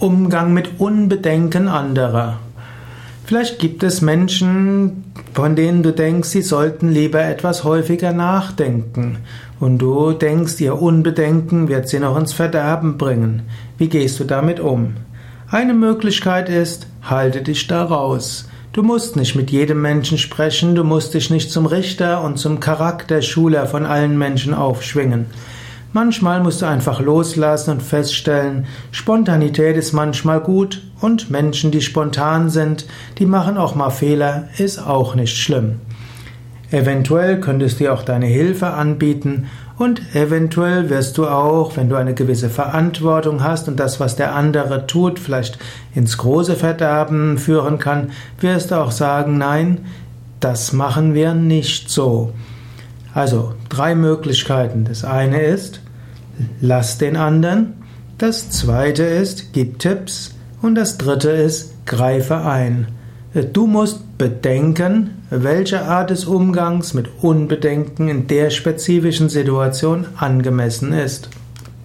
Umgang mit Unbedenken anderer. Vielleicht gibt es Menschen, von denen du denkst, sie sollten lieber etwas häufiger nachdenken. Und du denkst, ihr Unbedenken wird sie noch ins Verderben bringen. Wie gehst du damit um? Eine Möglichkeit ist, halte dich da raus. Du musst nicht mit jedem Menschen sprechen, du musst dich nicht zum Richter und zum Charakterschuler von allen Menschen aufschwingen. Manchmal musst du einfach loslassen und feststellen, Spontanität ist manchmal gut und Menschen, die spontan sind, die machen auch mal Fehler, ist auch nicht schlimm. Eventuell könntest du dir auch deine Hilfe anbieten und eventuell wirst du auch, wenn du eine gewisse Verantwortung hast und das, was der andere tut, vielleicht ins große Verderben führen kann, wirst du auch sagen, nein, das machen wir nicht so. Also drei Möglichkeiten. Das eine ist, lass den anderen. Das zweite ist, gib Tipps. Und das dritte ist, greife ein. Du musst bedenken, welche Art des Umgangs mit Unbedenken in der spezifischen Situation angemessen ist.